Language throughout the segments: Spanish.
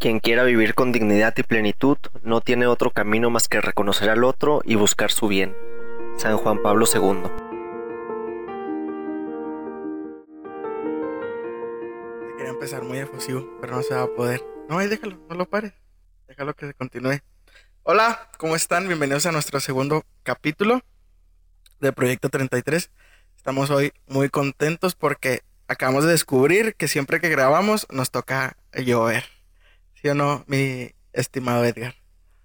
Quien quiera vivir con dignidad y plenitud no tiene otro camino más que reconocer al otro y buscar su bien. San Juan Pablo II. Quería empezar muy efusivo, pero no se va a poder. No, ahí déjalo, no lo pares. Déjalo que continúe. Hola, ¿cómo están? Bienvenidos a nuestro segundo capítulo de Proyecto 33. Estamos hoy muy contentos porque acabamos de descubrir que siempre que grabamos nos toca llover. ¿Sí o no, mi estimado Edgar?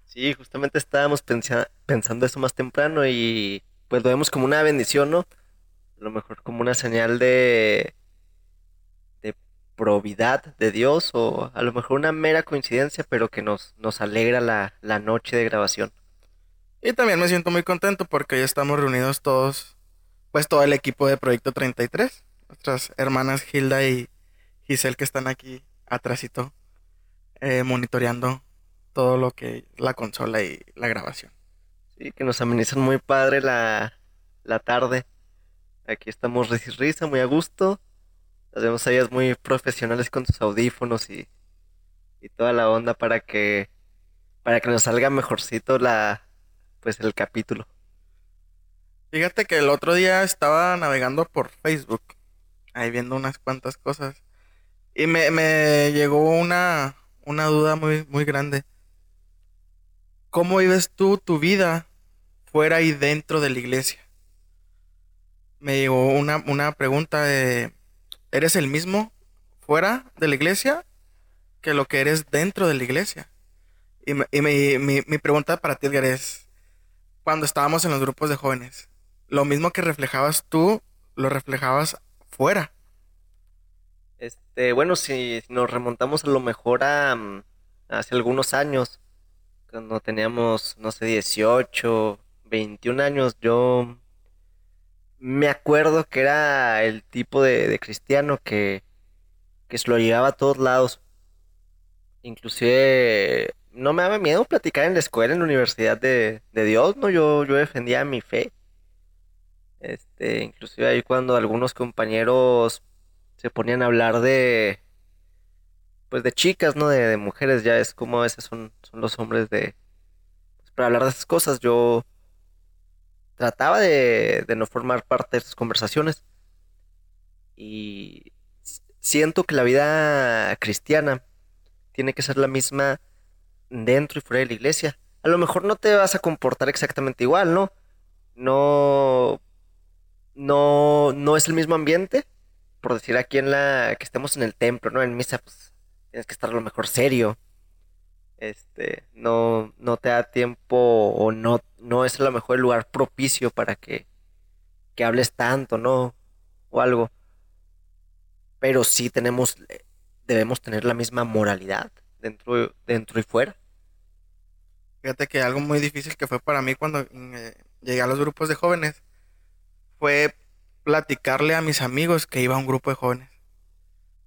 Sí, justamente estábamos pensando eso más temprano y pues lo vemos como una bendición, ¿no? A lo mejor como una señal de, de probidad de Dios o a lo mejor una mera coincidencia, pero que nos, nos alegra la, la noche de grabación. Y también me siento muy contento porque ya estamos reunidos todos, pues todo el equipo de Proyecto 33, nuestras hermanas Hilda y Giselle que están aquí atrásito eh, monitoreando todo lo que la consola y la grabación. Sí, que nos amenizan muy padre la, la tarde. Aquí estamos risa y risa, muy a gusto. Las vemos a ellas muy profesionales con sus audífonos y, y toda la onda para que para que nos salga mejorcito la pues el capítulo. Fíjate que el otro día estaba navegando por Facebook, ahí viendo unas cuantas cosas. Y me, me llegó una, una duda muy, muy grande. ¿Cómo vives tú tu vida fuera y dentro de la iglesia? Me llegó una, una pregunta de, ¿eres el mismo fuera de la iglesia que lo que eres dentro de la iglesia? Y, y mi, mi, mi, pregunta para ti, Edgar, es, cuando estábamos en los grupos de jóvenes, ¿lo mismo que reflejabas tú, lo reflejabas fuera? Este, bueno, si nos remontamos a lo mejor a mm, hace algunos años, cuando teníamos, no sé, 18, 21 años, yo me acuerdo que era el tipo de, cristiano que, que se lo llevaba a todos lados. Inclusive no me daba miedo platicar en la escuela, en la universidad de, de Dios, ¿no? Yo, yo defendía mi fe. Este, inclusive ahí cuando algunos compañeros se ponían a hablar de pues de chicas, ¿no? De, mujeres, ya es como a veces son, son los hombres de pues, para hablar de esas cosas. Yo trataba de, de no formar parte de esas conversaciones y siento que la vida cristiana tiene que ser la misma dentro y fuera de la iglesia. A lo mejor no te vas a comportar exactamente igual, ¿no? No no no es el mismo ambiente, por decir aquí en la que estemos en el templo, ¿no? En misa, pues tienes que estar a lo mejor serio. Este, no, no te da tiempo o no, no es a lo mejor el lugar propicio para que, que hables tanto, ¿no? O algo. Pero sí tenemos, debemos tener la misma moralidad dentro, dentro y fuera. Fíjate que algo muy difícil que fue para mí cuando eh, llegué a los grupos de jóvenes fue platicarle a mis amigos que iba a un grupo de jóvenes.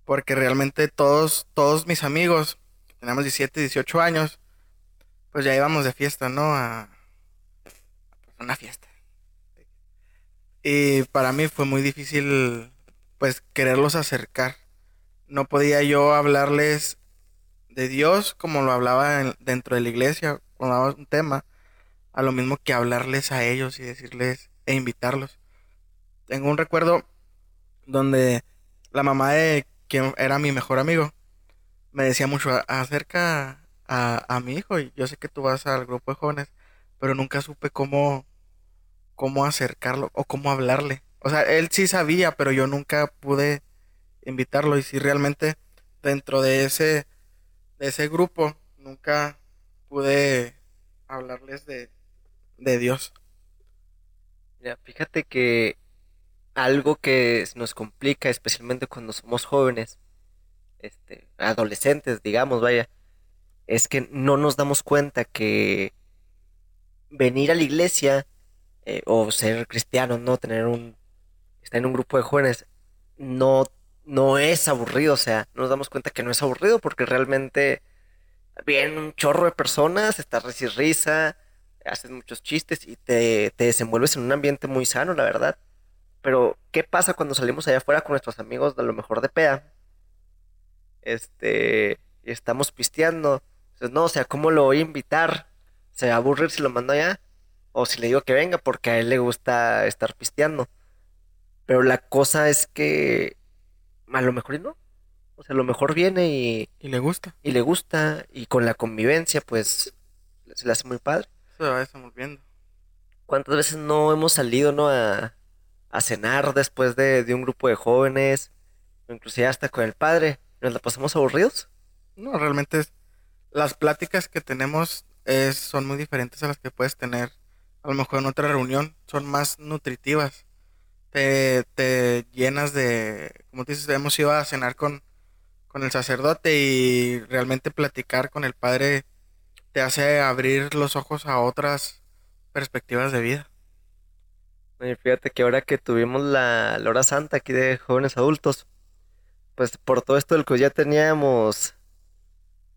Porque realmente todos, todos mis amigos, teníamos 17, 18 años, pues ya íbamos de fiesta, ¿no? A, una fiesta. Y para mí fue muy difícil, pues, quererlos acercar. No podía yo hablarles de Dios como lo hablaba dentro de la iglesia, cuando daba un tema, a lo mismo que hablarles a ellos y decirles e invitarlos tengo un recuerdo donde la mamá de quien era mi mejor amigo me decía mucho acerca a, mi hijo y yo sé que tú vas al grupo de jóvenes, pero nunca supe cómo, cómo acercarlo o cómo hablarle. O sea, él sí sabía, pero yo nunca pude invitarlo y si realmente dentro de ese, de ese grupo nunca pude hablarles de, de Dios. Ya, fíjate que algo que nos complica, especialmente cuando somos jóvenes, este, adolescentes, digamos, vaya, es que no nos damos cuenta que venir a la iglesia eh, o ser cristiano, no tener un, estar en un grupo de jóvenes, no, no es aburrido, o sea, nos damos cuenta que no es aburrido porque realmente vienen un chorro de personas, estás risa risa, haces muchos chistes y te, te desenvuelves en un ambiente muy sano, la verdad. Pero, ¿qué pasa cuando salimos allá afuera con nuestros amigos de lo mejor de PEA? Este, y estamos pisteando. Entonces, no, o sea, ¿cómo lo voy a invitar? ¿Se va a aburrir si lo mando allá? O si le digo que venga porque a él le gusta estar pisteando. Pero la cosa es que a lo mejor y no. O sea, a lo mejor viene y, Y le gusta. y le gusta y con la convivencia pues se le hace muy padre. Se va desenvolviendo. ¿Cuántas veces no hemos salido, no, a, a cenar después de, de un grupo de jóvenes? Inclusive hasta con el padre. ¿Nos la pasamos aburridos? No, realmente las pláticas que tenemos es, son muy diferentes a las que puedes tener a lo mejor en otra reunión. Son más nutritivas. Te, te llenas de, como dices, hemos ido a cenar con, con el sacerdote y realmente platicar con el padre te hace abrir los ojos a otras perspectivas de vida. Oye, fíjate que ahora que tuvimos la, la hora santa aquí de jóvenes adultos, pues por todo esto del que ya teníamos,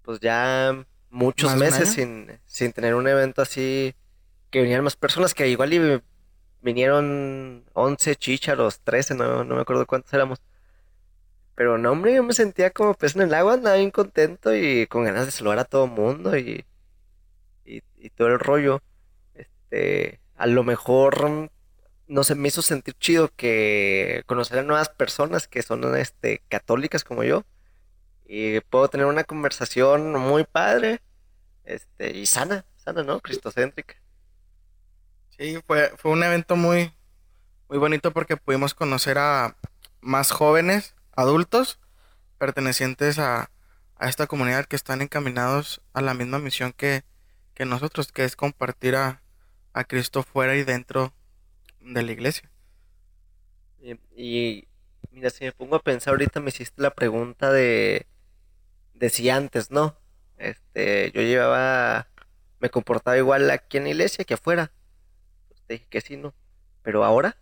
pues ya muchos ¿Más de un meses sin, sin tener un evento así, que vinieran más personas, que igual y vinieron 11 chícharos, 13, no, no me acuerdo cuántos éramos. Pero no, hombre, yo me sentía como pez en el agua, andaba bien contento y con ganas de saludar a todo mundo y, y, y todo el rollo. Este, a lo mejor no se me hizo sentir chido que conocer a nuevas personas que son este católicas como yo y puedo tener una conversación muy padre, este, y sana, sana, ¿no? Cristocéntrica. Sí, fue, fue un evento muy, muy bonito porque pudimos conocer a más jóvenes, adultos, pertenecientes a, a esta comunidad que están encaminados a la misma misión que, que nosotros, que es compartir a, a Cristo fuera y dentro de la iglesia. Y, mira, si me pongo a pensar ahorita me hiciste la pregunta de de si antes, ¿no? Este, yo llevaba, me comportaba igual aquí en la iglesia que afuera. Pues te dije que sí, ¿no? Pero ahora,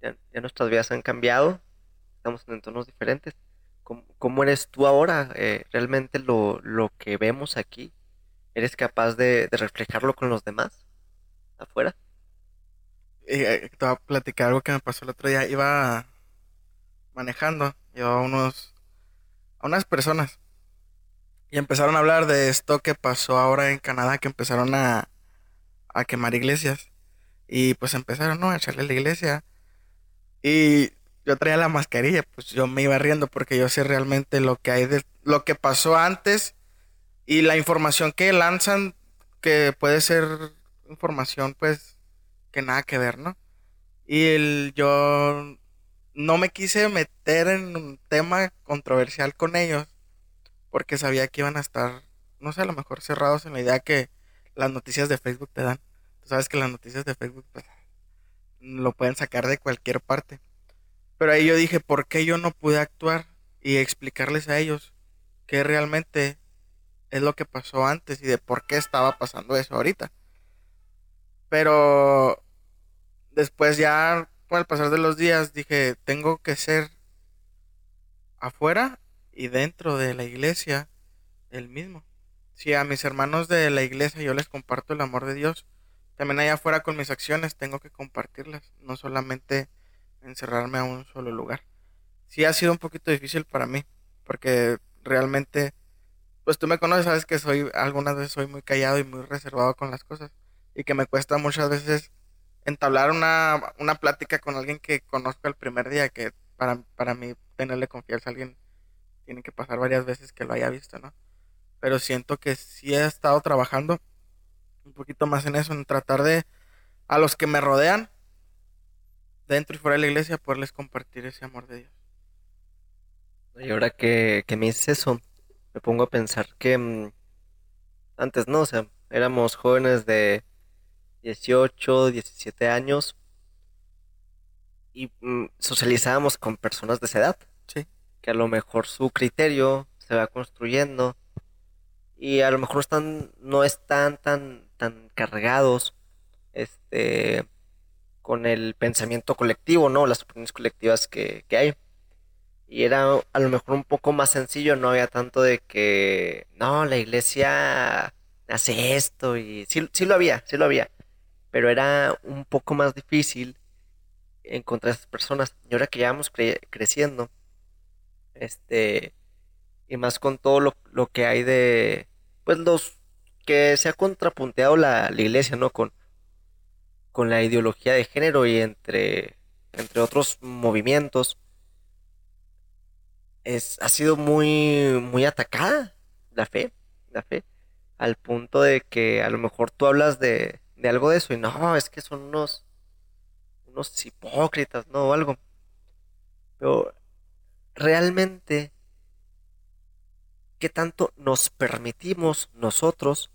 ya, ya nuestras vidas han cambiado, estamos en entornos diferentes. ¿Cómo, cómo eres tú ahora? Eh, ¿Realmente lo, lo que vemos aquí, eres capaz de, de reflejarlo con los demás afuera? Eh, te voy a platicar algo que me pasó el otro día. Iba manejando, llevaba unos, a unas personas. Y empezaron a hablar de esto que pasó ahora en Canadá, que empezaron a, a quemar iglesias. Y pues empezaron, ¿no? A echarle la iglesia. Y yo traía la mascarilla, pues yo me iba riendo porque yo sé realmente lo que hay de lo que pasó antes y la información que lanzan, que puede ser información, pues, que nada que ver, ¿no? Y el, yo no me quise meter en un tema controversial con ellos porque sabía que iban a estar, no sé, a lo mejor cerrados en la idea que las noticias de Facebook te dan. Tú sabes que las noticias de Facebook pues, lo pueden sacar de cualquier parte. Pero ahí yo dije, ¿por qué yo no pude actuar y explicarles a ellos qué realmente es lo que pasó antes y de por qué estaba pasando eso ahorita? Pero después ya, con el pasar de los días, dije, tengo que ser afuera y dentro de la iglesia el mismo. Si a mis hermanos de la iglesia yo les comparto el amor de Dios, también allá afuera con mis acciones tengo que compartirlas, no solamente encerrarme a un solo lugar. Sí ha sido un poquito difícil para mí, porque realmente, pues tú me conoces, sabes que soy, algunas veces soy muy callado y muy reservado con las cosas, y que me cuesta muchas veces entablar una, una plática con alguien que conozco el primer día, que para, para mí tenerle confianza a alguien tiene que pasar varias veces que lo haya visto, ¿no? Pero siento que sí he estado trabajando un poquito más en eso, en tratar de a los que me rodean, dentro y fuera de la iglesia, poderles compartir ese amor de Dios. Y ahora que, que me dices eso, me pongo a pensar que mm, antes no, o sea, éramos jóvenes de 18, 17 años y mm, socializábamos con personas de esa edad, Sí. que a lo mejor su criterio se va construyendo y a lo mejor están, no están tan, tan cargados este, con el pensamiento colectivo, ¿no? Las opiniones colectivas que, que hay. Y era a lo mejor un poco más sencillo, no había tanto de que, no, la iglesia hace esto y sí, sí lo había, sí lo había, pero era un poco más difícil encontrar esas personas. Y ahora que ya vamos cre- creciendo, este, Y más con todo lo, lo que hay de, pues los que se ha contrapunteado la, la iglesia, ¿no? Con, con la ideología de género y entre, entre otros movimientos. Es, ha sido muy, muy atacada la fe, la fe, al punto de que a lo mejor tú hablas de, de algo de eso y no, es que son unos, unos hipócritas, ¿no? O algo. Pero realmente, ¿qué tanto nos permitimos nosotros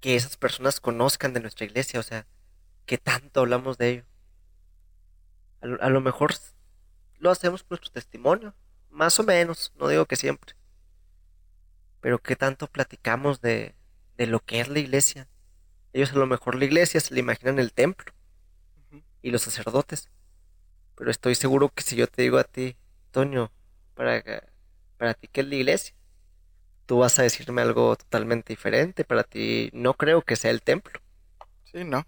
que esas personas conozcan de nuestra iglesia? O sea, ¿qué tanto hablamos de ello? A, lo mejor lo hacemos por nuestro testimonio, más o menos, no digo que siempre. Pero ¿qué tanto platicamos de, de lo que es la iglesia? Ellos a lo mejor la iglesia se le imaginan el templo y los sacerdotes. Pero estoy seguro que si yo te digo a ti, Toño, para, para ti qué es la iglesia, tú vas a decirme algo totalmente diferente. Para ti no creo que sea el templo. Sí, no.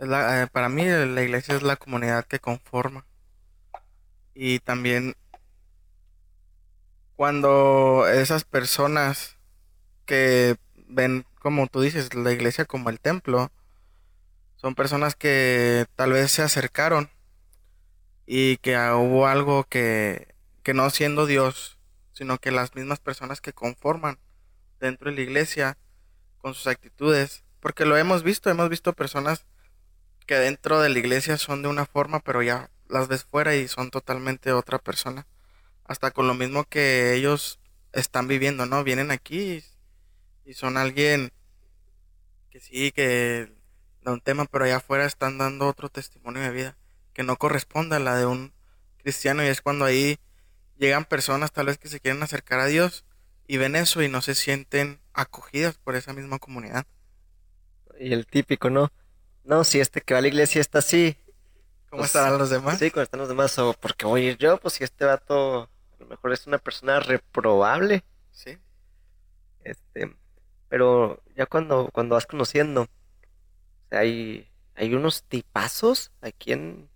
La- eh, para mí la iglesia es la comunidad que conforma. Y también cuando esas personas que ven, como tú dices, la iglesia como el templo, son personas que tal vez se acercaron y que hubo algo que, que no siendo Dios, sino que las mismas personas que conforman dentro de la iglesia con sus actitudes, porque lo hemos visto, hemos visto personas que dentro de la iglesia son de una forma, pero ya las ves fuera y son totalmente otra persona. Hasta con lo mismo que ellos están viviendo, ¿no? Vienen aquí y, son alguien que sí, que da un tema, pero allá afuera están dando otro testimonio de vida que no corresponde a la de un cristiano y es cuando ahí llegan personas tal vez que se quieren acercar a Dios y ven eso y no se sienten acogidas por esa misma comunidad. Y el típico, ¿no? No, si este que va a la iglesia está así. ¿Cómo pues, estarán los demás? Sí, como están los demás. O porque voy a ir yo, pues si este vato a lo mejor es una persona reprobable. Sí. Este, pero ya cuando, cuando vas conociendo, hay, hay unos tipazos aquí en,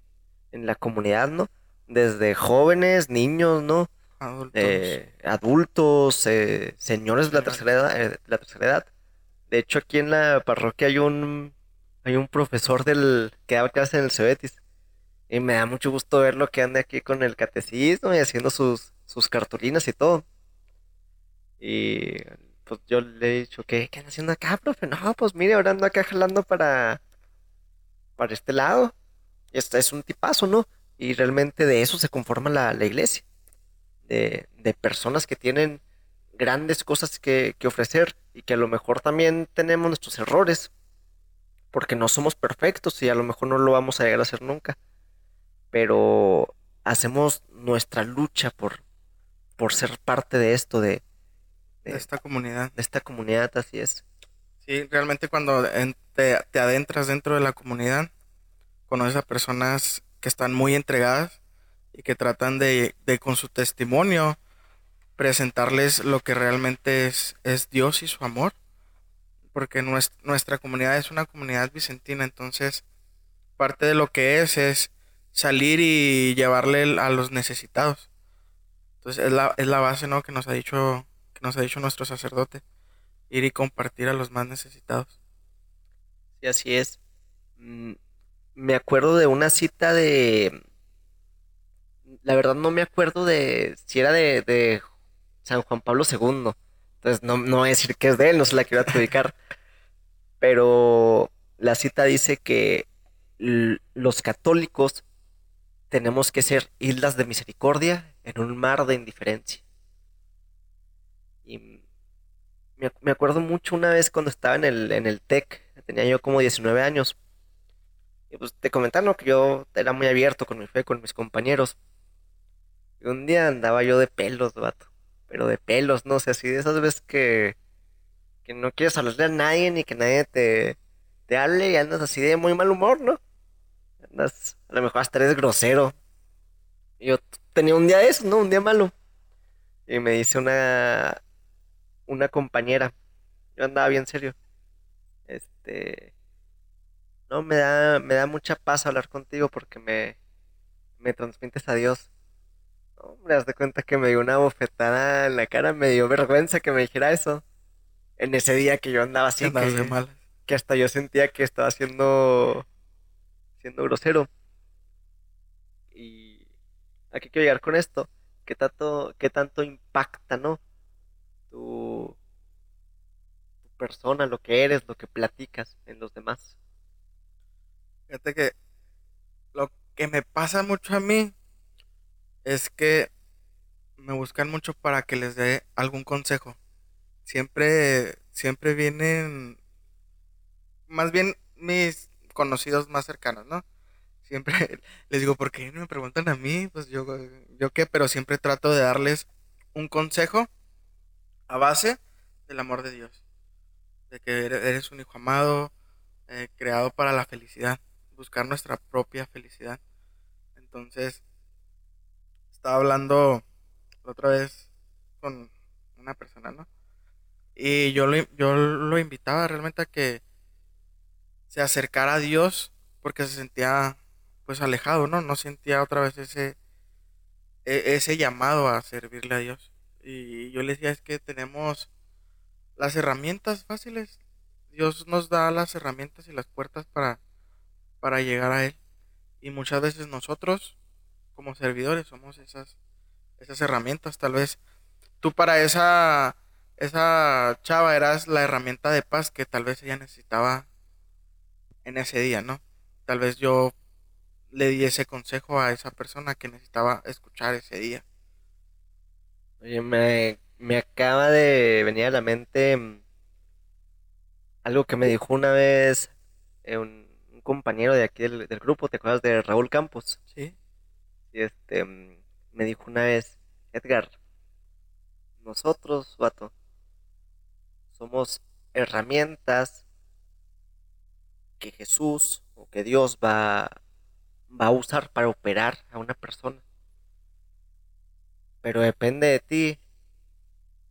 en la comunidad, ¿no? Desde jóvenes, niños, ¿no? Adultos. Eh, adultos, eh, señores de la tercera edad, eh, de la tercera edad. De hecho, aquí en la parroquia hay un, hay un profesor del que da clase en el Cebetis. Y me da mucho gusto verlo que ande aquí con el catecismo y haciendo sus, sus cartulinas y todo. Y pues yo le he dicho, ¿qué, qué anda haciendo acá, profe? No, pues mire, ahora ando acá jalando para, para este lado. Este es un tipazo, ¿no? Y realmente de eso se conforma la, la iglesia. De, de personas que tienen grandes cosas que, que ofrecer y que a lo mejor también tenemos nuestros errores. Porque no somos perfectos y a lo mejor no lo vamos a llegar a hacer nunca. Pero hacemos nuestra lucha por, por ser parte de esto, de, de esta comunidad. de esta comunidad, así es. Sí, realmente cuando en- te, te adentras dentro de la comunidad, conoces a personas que están muy entregadas y que tratan de, de con su testimonio presentarles lo que realmente es, es Dios y su amor. Porque nues- nuestra comunidad es una comunidad vicentina, entonces parte de lo que es es salir y llevarle a los necesitados. Entonces es la, es la base, ¿no? que nos ha dicho, nos ha dicho nuestro sacerdote ir y compartir a los más necesitados. Sí, así es. Mm, Me acuerdo de una cita de... La verdad no me acuerdo de si era de, de San Juan Pablo II. Entonces no, no voy a decir que es de él, no se la quiero adjudicar. Pero la cita dice que los católicos tenemos que ser islas de misericordia en un mar de indiferencia. Y me, ac- me acuerdo mucho una vez cuando estaba en el, en el TEC, tenía yo como 19 años. Y pues te comentaron que yo era muy abierto con mi fe, con mis compañeros. Y un día andaba yo de pelos, vato. Pero de pelos, no sé, así de esas veces que, que no quieres hablarle a nadie ni que nadie te, te hable y andas así de muy mal humor, ¿no? Andas, a lo mejor hasta eres grosero. Y yo tenía un día de eso, ¿no? Un día malo. Y me dice una, una compañera, yo andaba bien serio. Este, no, me da, me da mucha paz hablar contigo porque me, me transmites a Dios. Hombre, haz de cuenta que me dio una bofetada en la cara, me dio vergüenza que me dijera eso. En ese día que yo andaba así, que, de malas. que hasta yo sentía que estaba siendo, siendo grosero. Y aquí quiero llegar con esto. ¿Qué tanto, qué tanto impacta, no? Tu, persona, lo que eres, lo que platicas en los demás. Fíjate que lo que me pasa mucho a mí es que me buscan mucho para que les dé algún consejo. Siempre, siempre vienen, más bien mis conocidos más cercanos, ¿no? Siempre les digo, ¿por qué no me preguntan a mí? Pues yo, yo qué, pero siempre trato de darles un consejo a base del amor de Dios. De que ere- eres un hijo amado, eh, creado para la felicidad, buscar nuestra propia felicidad. Entonces, estaba hablando la otra vez con una persona, ¿no? Y yo lo, yo lo invitaba realmente a que se acercara a Dios porque se sentía pues alejado, ¿no? No sentía otra vez ese, e- ese llamado a servirle a Dios. Y yo le decía, es que tenemos las herramientas fáciles. Dios nos da las herramientas y las puertas para, para llegar a Él. Y muchas veces nosotros, como servidores, somos esas, esas herramientas. Tal vez tú para esa, esa chava eras la herramienta de paz que tal vez ella necesitaba en ese día, ¿no? Tal vez yo le di ese consejo a esa persona que necesitaba escuchar ese día. Oye, me, me acaba de venir a la mente mm, algo que me dijo una vez eh, un, un compañero de aquí del, del grupo, ¿te acuerdas de Raúl Campos? ¿Sí? Y este, mm, me dijo una vez, Edgar, nosotros, vato, somos herramientas que Jesús o que Dios va, va a usar para operar a una persona. Pero depende de ti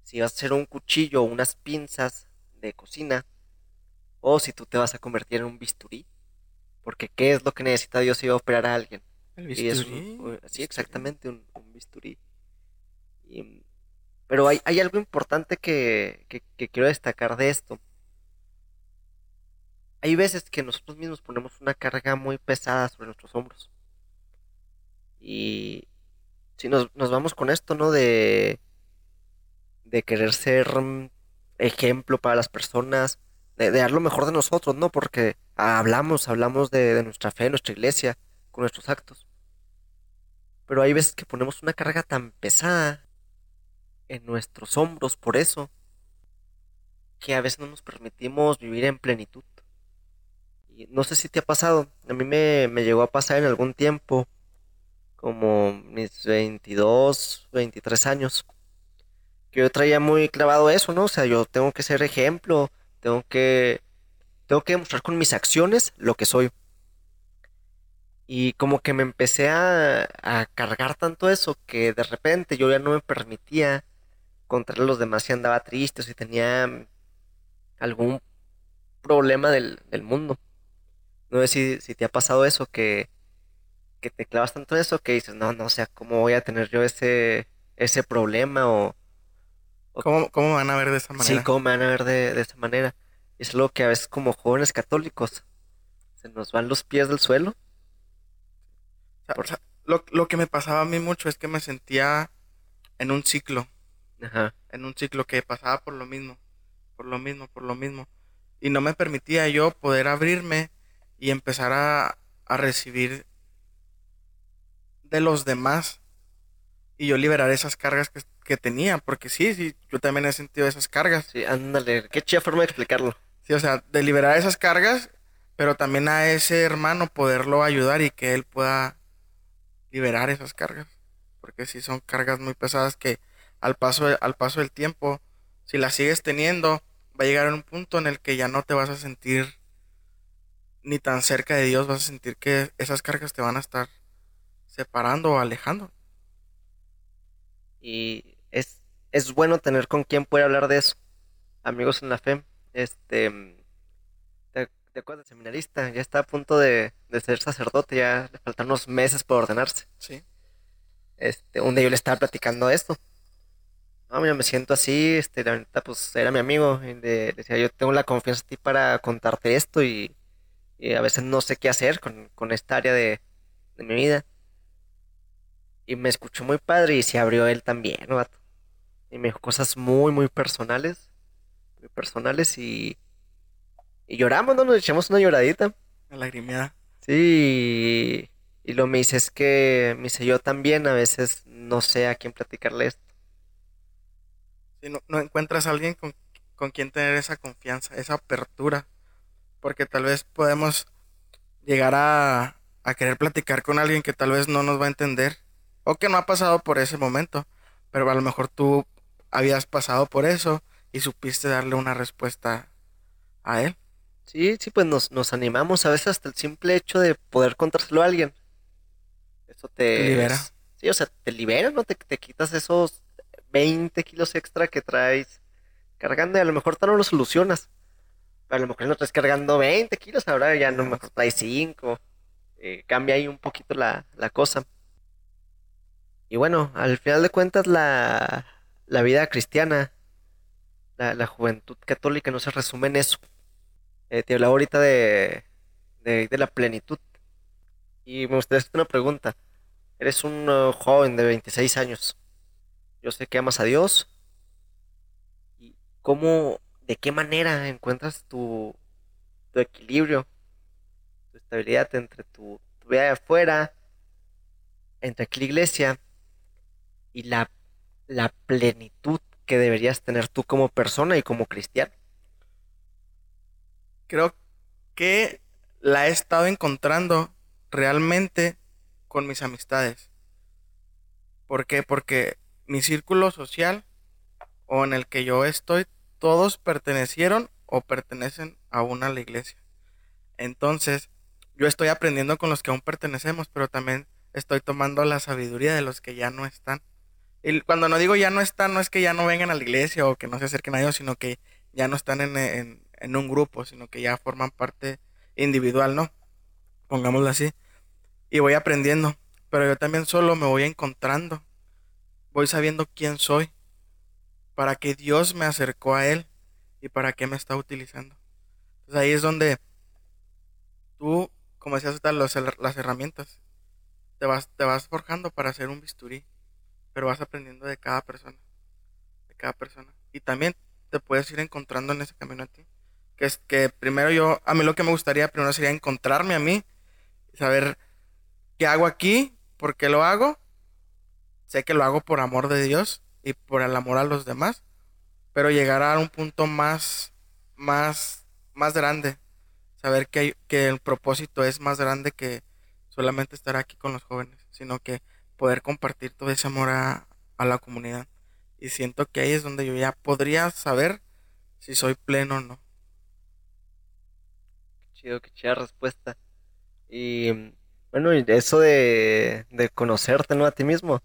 si vas a ser un cuchillo o unas pinzas de cocina o si tú te vas a convertir en un bisturí. Porque ¿qué es lo que necesita Dios si va a operar a alguien? El Y es bisturí. un- un- sí, exactamente, un, un bisturí. Y, pero hay, hay algo importante que, que- que quiero destacar de esto. Hay veces que nosotros mismos ponemos una carga muy pesada sobre nuestros hombros. Y si nos, nos vamos con esto, ¿no? De, de querer ser ejemplo para las personas, de, dar lo mejor de nosotros, ¿no? Porque hablamos, hablamos de, de nuestra fe, nuestra iglesia, con nuestros actos. Pero hay veces que ponemos una carga tan pesada en nuestros hombros por eso, que a veces no nos permitimos vivir en plenitud. Y no sé si te ha pasado, a mí me, me llegó a pasar en algún tiempo, como mis 22, 23 años, que yo traía muy clavado eso, ¿no? O sea, yo tengo que ser ejemplo, tengo que, tengo que demostrar con mis acciones lo que soy. Y como que me empecé a, a cargar tanto eso que de repente yo ya no me permitía contarle a los demás si andaba triste o si tenía algún problema del, del mundo. No sé si, si te ha pasado eso, que, que te clavas tanto en eso que dices, no, no, o sea, ¿cómo voy a tener yo ese, ese problema? O, o ¿Cómo, cómo me van a ver de esa sí, manera? ¿cómo me van a ver de, de esa manera? Es algo que a veces como jóvenes católicos se nos van los pies del suelo. O sea, por- o sea, lo, lo que me pasaba a mí mucho es que me sentía en un ciclo, Ajá. en un ciclo que pasaba por lo mismo, por lo mismo, por lo mismo. Y no me permitía yo poder abrirme y empezar a, a recibir de los demás y yo liberar esas cargas que, que tenía, porque sí, sí, yo también he sentido esas cargas. Sí, ándale, qué chida forma de explicarlo. Sí, o sea, de liberar esas cargas, pero también a ese hermano poderlo ayudar y que él pueda liberar esas cargas. Porque sí son cargas muy pesadas que al paso, de- al paso del tiempo, si las sigues teniendo, va a llegar a un punto en el que ya no te vas a sentir ni tan cerca de Dios, vas a sentir que esas cargas te van a estar separando o alejando. Y es, es bueno tener con quien poder hablar de eso. Amigos en la fe. Este, ¿te, te acuerdas seminarista? Ya está a punto de, de ser sacerdote, ya le faltan unos meses por ordenarse. Sí. Este, un día yo le estaba platicando esto. No, mira, me siento así, este, la verdad, pues era mi amigo. Y le, decía, yo tengo la confianza en ti para contarte esto y, a veces no sé qué hacer con, con esta área de, de, mi vida. Y me escuchó muy padre y se abrió él también, ¿no, Y me dijo cosas muy, muy personales. Muy personales y, y lloramos, ¿no? Nos echamos una lloradita. Una lagrimada. Sí, y lo me dice es que, me dice yo también a veces no sé a quién platicarle esto. Si no, no encuentras a alguien con, con quien tener esa confianza, esa apertura, porque tal vez podemos llegar a, a querer platicar con alguien que tal vez no nos va a entender o que no ha pasado por ese momento, pero a lo mejor tú habías pasado por eso y supiste darle una respuesta a él. Sí, sí, pues nos, nos animamos a veces hasta el simple hecho de poder contárselo a alguien. Eso te, libera. Sí, o sea, te libera, ¿no? Te, te quitas esos 20 kilos extra que traes cargando y a lo mejor no lo solucionas. Pero a lo mejor no traes cargando 20 kilos, ahora ya no mejor traes 5. Eh, cambia ahí un poquito la, la, cosa. Y bueno, al final de cuentas la, la vida cristiana, la, la, juventud católica no se resume en eso. Eh, te hablaba ahorita de, de, la plenitud y me gustaría hacerte una pregunta. Eres un uh, joven de 26 años. Yo sé que amas a Dios. ¿Y cómo, de qué manera encuentras tu, tu equilibrio, tu estabilidad entre tu, tu vida de afuera, entre aquí la iglesia y la, la plenitud que deberías tener tú como persona y como cristiano? Creo que la he estado encontrando realmente con mis amistades. ¿Por qué? Porque mi círculo social o en el que yo estoy, todos pertenecieron o pertenecen aún a la iglesia. Entonces, yo estoy aprendiendo con los que aún pertenecemos, pero también estoy tomando la sabiduría de los que ya no están. Cuando no digo ya no están, no es que ya no vengan a la iglesia o que no se acerquen a Dios, sino que ya no están en un grupo, sino que ya forman parte individual, ¿no? Pongámoslo así y voy aprendiendo, pero yo también solo me voy encontrando, voy sabiendo quién soy, para que Dios me acercó a Él y para qué me está utilizando. Entonces ahí es donde tú, como decías, las, las herramientas, te vas, te vas forjando para hacer un bisturí, pero vas aprendiendo de cada persona, de cada persona. Y también te puedes ir encontrando en ese camino a ti. Que es que primero yo, a mí lo que me gustaría primero sería encontrarme a mí, saber ¿Qué hago aquí? ¿Por qué lo hago? Sé que lo hago por amor de Dios y por el amor a los demás, pero llegar a un punto más, más, más grande. Saber que, que el propósito es más grande que solamente estar aquí con los jóvenes, sino que poder compartir todo ese amor a, la comunidad. Y siento que ahí es donde yo ya podría saber si soy pleno o no. Qué chido, qué chida respuesta. Y bueno, y eso de, de conocerte, ¿no? A ti mismo.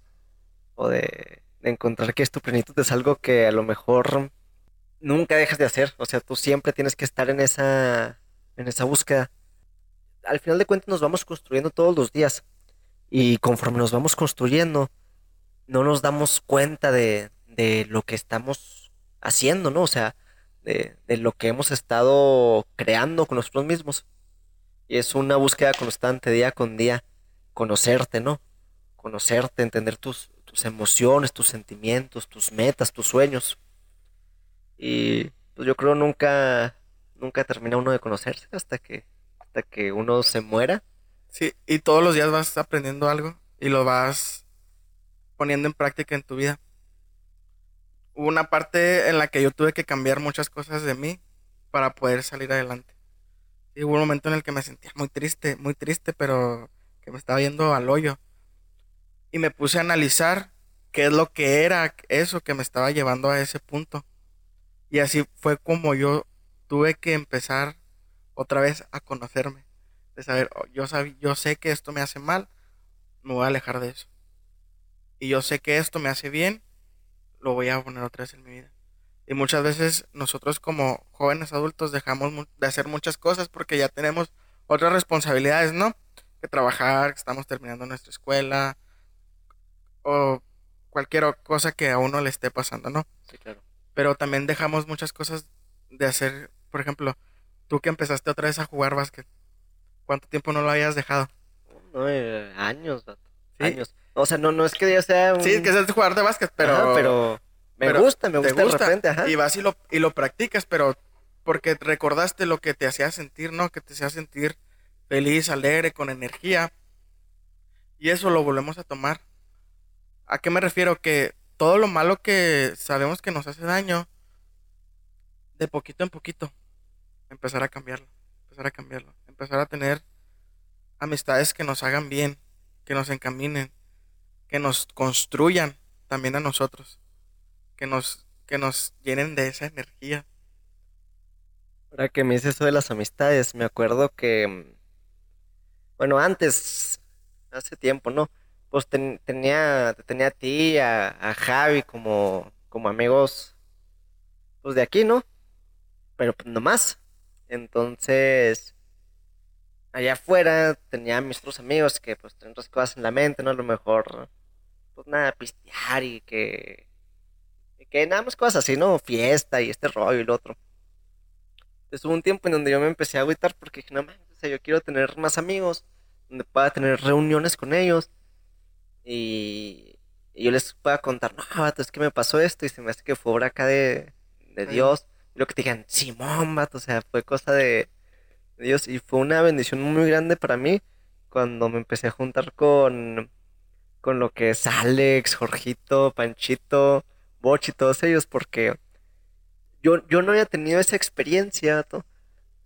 O de, de encontrar que es tu plenitud es algo que a lo mejor nunca dejas de hacer. O sea, tú siempre tienes que estar en esa, en esa búsqueda. Al final de cuentas nos vamos construyendo todos los días. Y conforme nos vamos construyendo, no nos damos cuenta de, de lo que estamos haciendo, ¿no? O sea, de, de lo que hemos estado creando con nosotros mismos. Y es una búsqueda constante día con día, conocerte, ¿no? Conocerte, entender tus, tus emociones, tus sentimientos, tus metas, tus sueños. Y pues yo creo nunca, nunca termina uno de conocerse hasta que, hasta que uno se muera. Sí, y todos los días vas aprendiendo algo y lo vas poniendo en práctica en tu vida. Hubo una parte en la que yo tuve que cambiar muchas cosas de mí para poder salir adelante. Y hubo un momento en el que me sentía muy triste, muy triste, pero que me estaba yendo al hoyo. Y me puse a analizar qué es lo que era eso que me estaba llevando a ese punto. Y así fue como yo tuve que empezar otra vez a conocerme. De saber, oh, yo, yo sé que esto me hace mal, me voy a alejar de eso. Y yo sé que esto me hace bien, lo voy a poner otra vez en mi vida. Y muchas veces nosotros como jóvenes adultos dejamos de hacer muchas cosas porque ya tenemos otras responsabilidades, ¿no? Que trabajar, que estamos terminando nuestra escuela o cualquier cosa que a uno le esté pasando, ¿no? Sí, claro. Pero también dejamos muchas cosas de hacer. Por ejemplo, tú que empezaste otra vez a jugar básquet, ¿cuánto tiempo no lo hayas dejado? No, eh, años, vato. Sí. Años. O sea, no, no es que yo sea un... Sí, que seas jugador de básquet, pero... Ajá, pero me pero gusta, me te gusta, de repente, ajá. Y vas y lo, y lo practicas, pero porque recordaste lo que te hacía sentir, ¿no? Que te hacía sentir feliz, alegre, con energía. Y eso lo volvemos a tomar. ¿A qué me refiero? Que todo lo malo que sabemos que nos hace daño, de poquito en poquito, empezar a cambiarlo, empezar a cambiarlo, empezar a tener amistades que nos hagan bien, que nos encaminen, que nos construyan también a nosotros, que nos, que nos llenen de esa energía. Ahora que me dices eso de las amistades, me acuerdo que, mm, bueno, antes, hace tiempo, ¿no? Pues ten- tenía, te tenía a ti, a, a Javi como, como amigos, pues de aquí, ¿no? Pero pues no más. Entonces, allá afuera tenía a mis otros amigos que pues tenían otras cosas en la mente, ¿no? A lo mejor, pues nada, pistear y que, y que nada más cosas así, ¿no? Fiesta y este rollo y lo otro. Entonces hubo un tiempo en donde yo me empecé a agüitar porque dije, no mames, o sea, yo quiero tener más amigos, donde pueda tener reuniones con ellos y, y yo les pueda contar, no, es que me pasó esto y se me hace que fue obra acá de, de. Dios. Lo que te digan, Simón, vato, o sea, fue cosa de, Dios y fue una bendición muy grande para mí cuando me empecé a juntar con, con lo que es Alex, Jorgito, Panchito, Bochi, todos ellos, porque yo, yo no había tenido esa experiencia,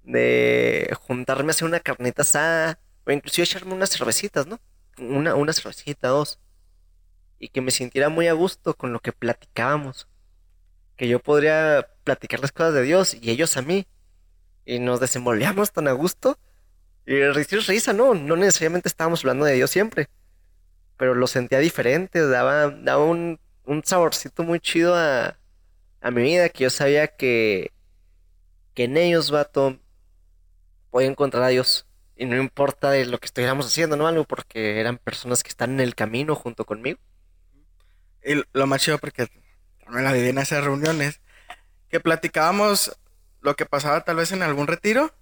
de juntarme a hacer una carnita asada, o inclusive echarme unas cervecitas, ¿no? Una, una cervecita, dos. Y que me sintiera muy a gusto con lo que platicábamos. Que yo podría platicar las cosas de Dios y ellos a mí. Y nos desenvolvíamos tan a gusto. Y risa ¿no? No necesariamente estábamos hablando de Dios siempre. Pero lo sentía diferente, daba, daba un, un saborcito muy chido a, a mi vida, que yo sabía que, que en ellos, vato, podía encontrar a Dios. Y no importa de lo que estuviéramos haciendo, ¿no? Algo porque eran personas que están en el camino junto conmigo. Y lo más chido porque me la viví en esas reuniones, que platicábamos lo que pasaba tal vez en algún retiro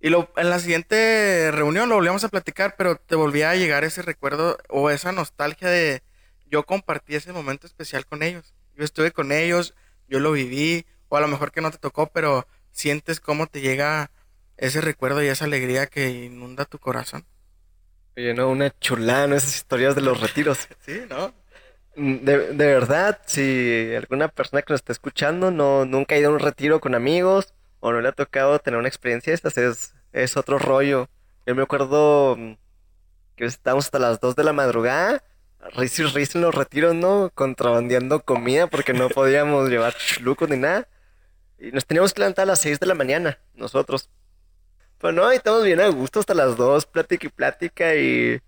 y lo, en la siguiente reunión lo volvíamos a platicar, pero te volvía a llegar ese recuerdo o esa nostalgia de yo compartí ese momento especial con ellos. Yo estuve con ellos, yo lo viví, o a lo mejor que no te tocó, pero sientes cómo te llega ese recuerdo y esa alegría que inunda tu corazón. Oye, no, una chulada, ¿no? Esas historias de los retiros. Sí, ¿no? Mm, De, de verdad, si alguna persona que nos está escuchando no, nunca ha ido a un retiro con amigos o no le ha tocado tener una experiencia de estas, es, es otro rollo. Yo me acuerdo mm, que estábamos hasta las 2 de la madrugada, risa y risa en los retiros, ¿no? Contrabandeando comida porque no podíamos llevar chlucos ni nada. Y nos teníamos que levantar a las 6 de la mañana, nosotros. Pero no, y estamos bien a gusto hasta las 2, plática y plática y...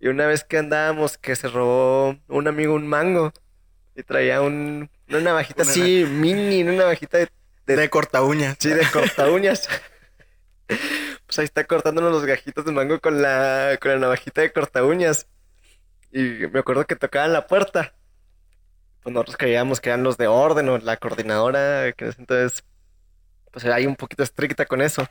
Y una vez que andábamos, que se robó un amigo un mango y traía un, una navajita Una así mini, una navajita de, de, De corta uñas. sí, de corta uñas. Pues ahí está cortándonos los gajitos de mango con la, con la navajita de corta uñas. Y me acuerdo que tocaban la puerta. Pues nosotros creíamos que eran los de orden o la coordinadora, que entonces, pues era ahí un poquito estricta con eso.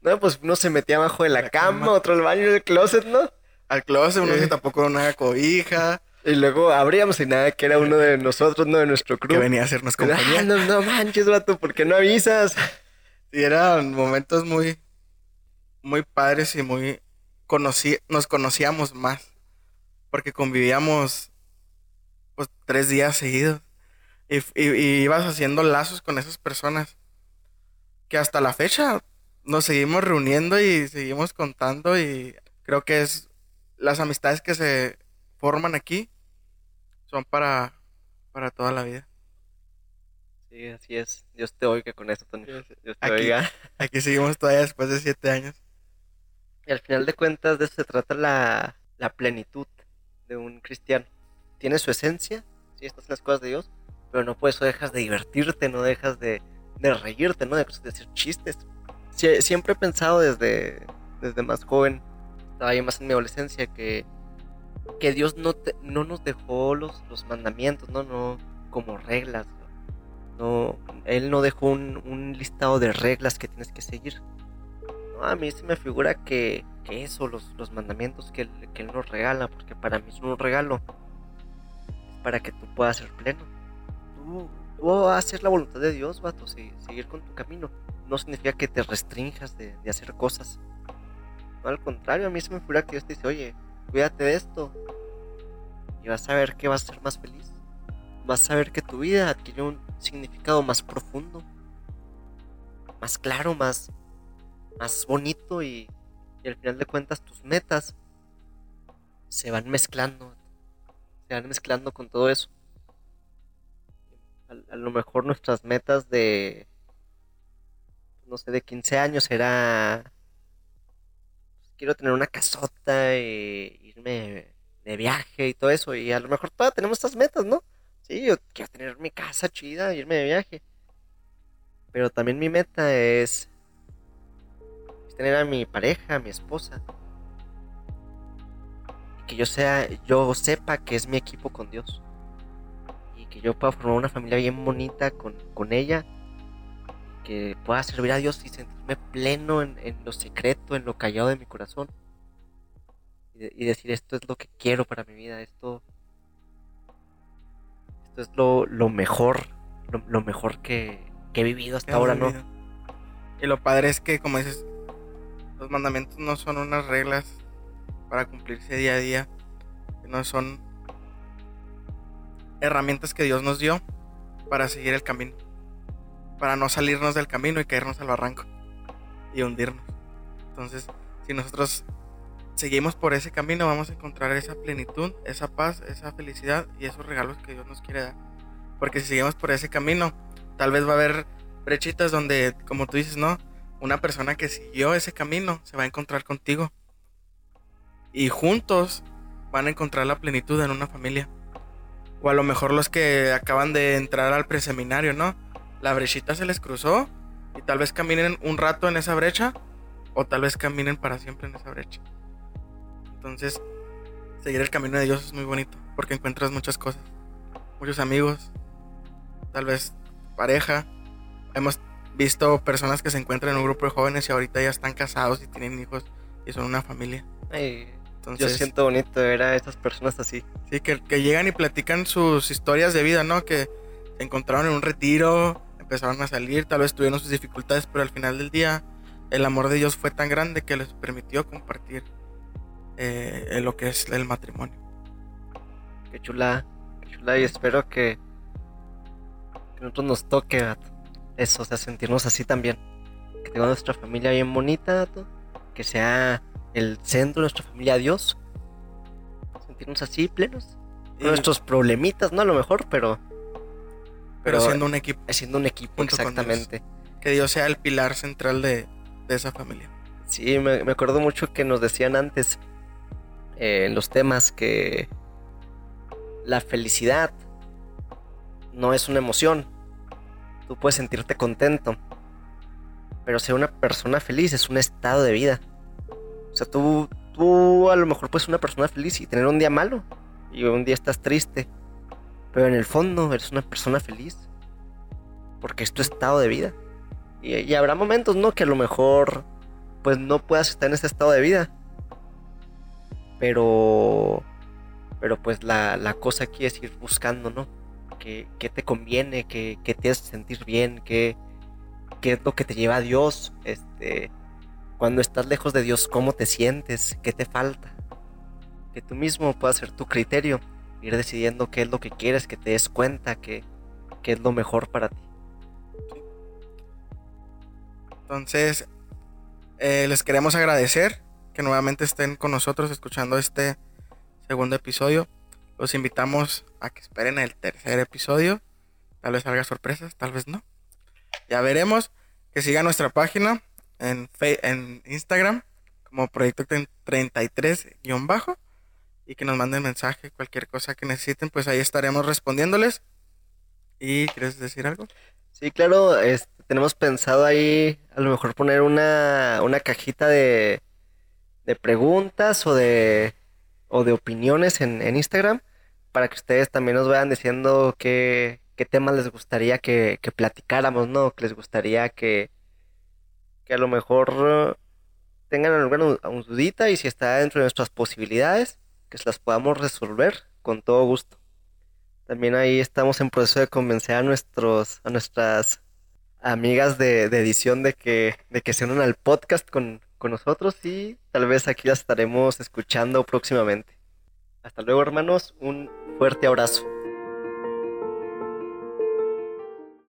No, pues uno se metía abajo de la, La cama, cama. otro al baño del closet, ¿no? Al closet, uno se tapó con una cobija Y luego abríamos y nada, que era uno de nosotros, no de nuestro que crew. venía a hacernos Ah, compañía. no, no manches, vato, ¿por qué no avisas? Y eran momentos muy, muy padres y muy conocí, nos conocíamos más. Porque convivíamos pues tres días seguidos. Y, y- y ibas haciendo lazos con esas personas. Que hasta la fecha nos seguimos reuniendo y seguimos contando. Y creo que es las amistades que se forman aquí son para, para toda la vida. Sí, así es. Dios te oiga con eso, Tony. Dios te Aquí. oiga. Aquí seguimos todavía después de siete años. Y al final de cuentas, de eso se trata la, la plenitud de un cristiano. Tiene su esencia, sí, estás en las cosas de Dios, pero no por eso dejas de divertirte, no dejas de, de reírte, ¿no? De, de hacer chistes. Sie- siempre he pensado desde, desde más joven, estaba ahí más en mi adolescencia, que que Dios no, te, no nos dejó los, los mandamientos, ¿no? No como reglas. No, Él no dejó un, un listado de reglas que tienes que seguir. A mí se me figura que, que eso, los, los mandamientos que, que Él nos regala, porque para mí es un regalo, para que tú puedas ser pleno. Tú, tú hacer la voluntad de Dios, vato, seguir con tu camino. No significa que te restringas de, de hacer cosas. Al contrario, a mí se me figura que Dios te dice, oye, cuídate de esto. Y vas a ver que vas a ser más feliz. Vas a ver que tu vida adquiere un significado más profundo. Más claro, más, más bonito y, y al final de cuentas tus metas se van mezclando. Se van mezclando con todo eso. A, a, lo mejor nuestras metas de, no sé, de 15 años era quiero tener una casota, e irme de viaje y todo eso. Y a lo mejor todavía tenemos estas metas, ¿no? Sí, yo quiero tener mi casa chida, irme de viaje. Pero también mi meta es, tener a mi pareja, a mi esposa. Que yo sea, yo sepa que es mi equipo con Dios. Y que yo pueda formar una familia bien bonita con, con ella que pueda servir a Dios y sentirme pleno en, en lo secreto, en lo callado de mi corazón. Y, de, y, decir, esto es lo que quiero para mi vida, esto, esto es lo, lo mejor, lo, lo, mejor que, que, he vivido hasta ahora, vivido. ¿no? Y lo padre es que, como dices, los mandamientos no son unas reglas para cumplirse día a día, no son herramientas que Dios nos dio para seguir el camino para no salirnos del camino y caernos al barranco y hundirnos. Entonces, si nosotros seguimos por ese camino, vamos a encontrar esa plenitud, esa paz, esa felicidad y esos regalos que Dios nos quiere dar. Porque si seguimos por ese camino, tal vez va a haber brechitas donde, como tú dices, ¿no? Una persona que siguió ese camino se va a encontrar contigo. Y juntos van a encontrar la plenitud en una familia. O a lo mejor los que acaban de entrar al preseminario, ¿no? La brechita se les cruzó y tal vez caminen un rato en esa brecha o tal vez caminen para siempre en esa brecha. Entonces, seguir el camino de Dios es muy bonito porque encuentras muchas cosas, muchos amigos, tal vez pareja. Hemos visto personas que se encuentran en un grupo de jóvenes y ahorita ya están casados y tienen hijos y son una familia. Ay, Entonces, yo siento bonito ver a estas personas así. Sí, que, que llegan y platican sus historias de vida, ¿no? Que se encontraron en un retiro, empezaron a salir, tal vez tuvieron sus dificultades, pero al final del día el amor de Dios fue tan grande que les permitió compartir eh, lo que es el matrimonio. Qué chula, qué chula y espero que, que nosotros nos toque eso, o sea, sentirnos así también. Que tengamos nuestra familia bien bonita, que sea el centro de nuestra familia Dios. Sentirnos así plenos. Y... Nuestros problemitas, ¿no? A lo mejor, pero pero, siendo un equipo. Siendo un equipo, exactamente. Dios. Que Dios sea el pilar central de, de esa familia. Sí, me, me, acuerdo mucho que nos decían antes eh, en los temas que la felicidad no es una emoción. Tú puedes sentirte contento. Pero ser una persona feliz es un estado de vida. O sea, tú, tú a lo mejor puedes ser una persona feliz y tener un día malo. Y un día estás triste pero en el fondo eres una persona feliz. Porque es tu estado de vida. Y, habrá momentos, ¿no? Que a lo mejor pues no puedas estar en ese estado de vida. Pero... Pero pues la, la cosa aquí es ir buscando, ¿no? ¿Qué, qué te conviene? ¿Qué, qué, te hace sentir bien? ¿Qué, ¿Qué es lo que te lleva a Dios? Este... Cuando estás lejos de Dios, ¿cómo te sientes? ¿Qué te falta? Que tú mismo puedas ser tu criterio ir decidiendo qué es lo que quieres, que te des cuenta que, es lo mejor para ti. Entonces, eh, les queremos agradecer que nuevamente estén con nosotros escuchando este segundo episodio. Los invitamos a que esperen el tercer episodio. Tal vez salga sorpresas, tal vez no. Ya veremos. Que sigan nuestra página en, en Instagram como Proyecto 33-bajo y que nos manden mensaje, cualquier cosa que necesiten, pues ahí estaremos respondiéndoles. ¿Y quieres decir algo? Sí, claro, este, tenemos pensado ahí a lo mejor poner una, una cajita de, de preguntas o de, o de opiniones en, Instagram para que ustedes también nos vayan diciendo qué, qué temas les gustaría que, platicáramos, ¿no? Que les gustaría que, que a lo mejor tengan alguna dudita y si está dentro de nuestras posibilidades, que las podamos resolver con todo gusto. También ahí estamos en proceso de convencer a nuestros, a nuestras amigas de, edición de que, de que se unan al podcast con, con nosotros y tal vez aquí las estaremos escuchando próximamente. Hasta luego hermanos, un fuerte abrazo.